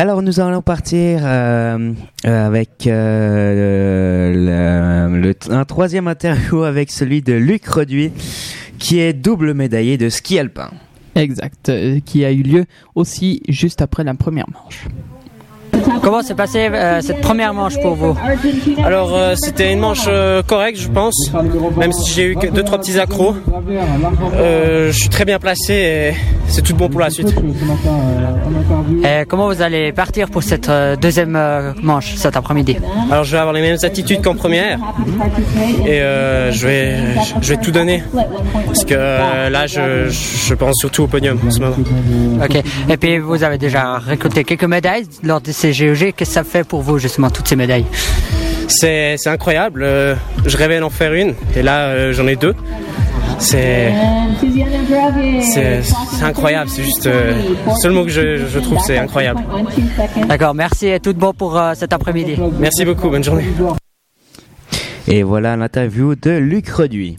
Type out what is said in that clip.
Alors nous allons partir euh, euh, avec euh, le- le- un troisième interview avec celui de Luc Reduit, qui est double médaillé de ski alpin. Exact, euh, qui a eu lieu aussi juste après la première manche. Comment s'est passée euh, cette première manche pour vous? Alors euh, c'était une manche euh, correcte je pense, même si j'ai eu que deux trois petits accros. Euh, je suis très bien placé et c'est tout bon pour la suite. Et comment vous allez partir pour cette euh, deuxième euh, manche cet après-midi Alors je vais avoir les mêmes attitudes qu'en première et euh, je vais je vais tout donner parce que euh, là je, je pense surtout au podium en ce moment. Ok. Et puis vous avez déjà récolté quelques médailles lors de ces GOG. Qu'est-ce que ça fait pour vous justement toutes ces médailles? C'est c'est incroyable. euh, je rêvais d'en faire une et là euh, j'en ai deux. C'est incroyable. C'est juste euh, le seul mot que je, je trouve c'est incroyable. D'accord. Merci et tout bon pour euh, cet après-midi. Merci beaucoup. Bonne journée. Et voilà l'interview de Luc Reduit.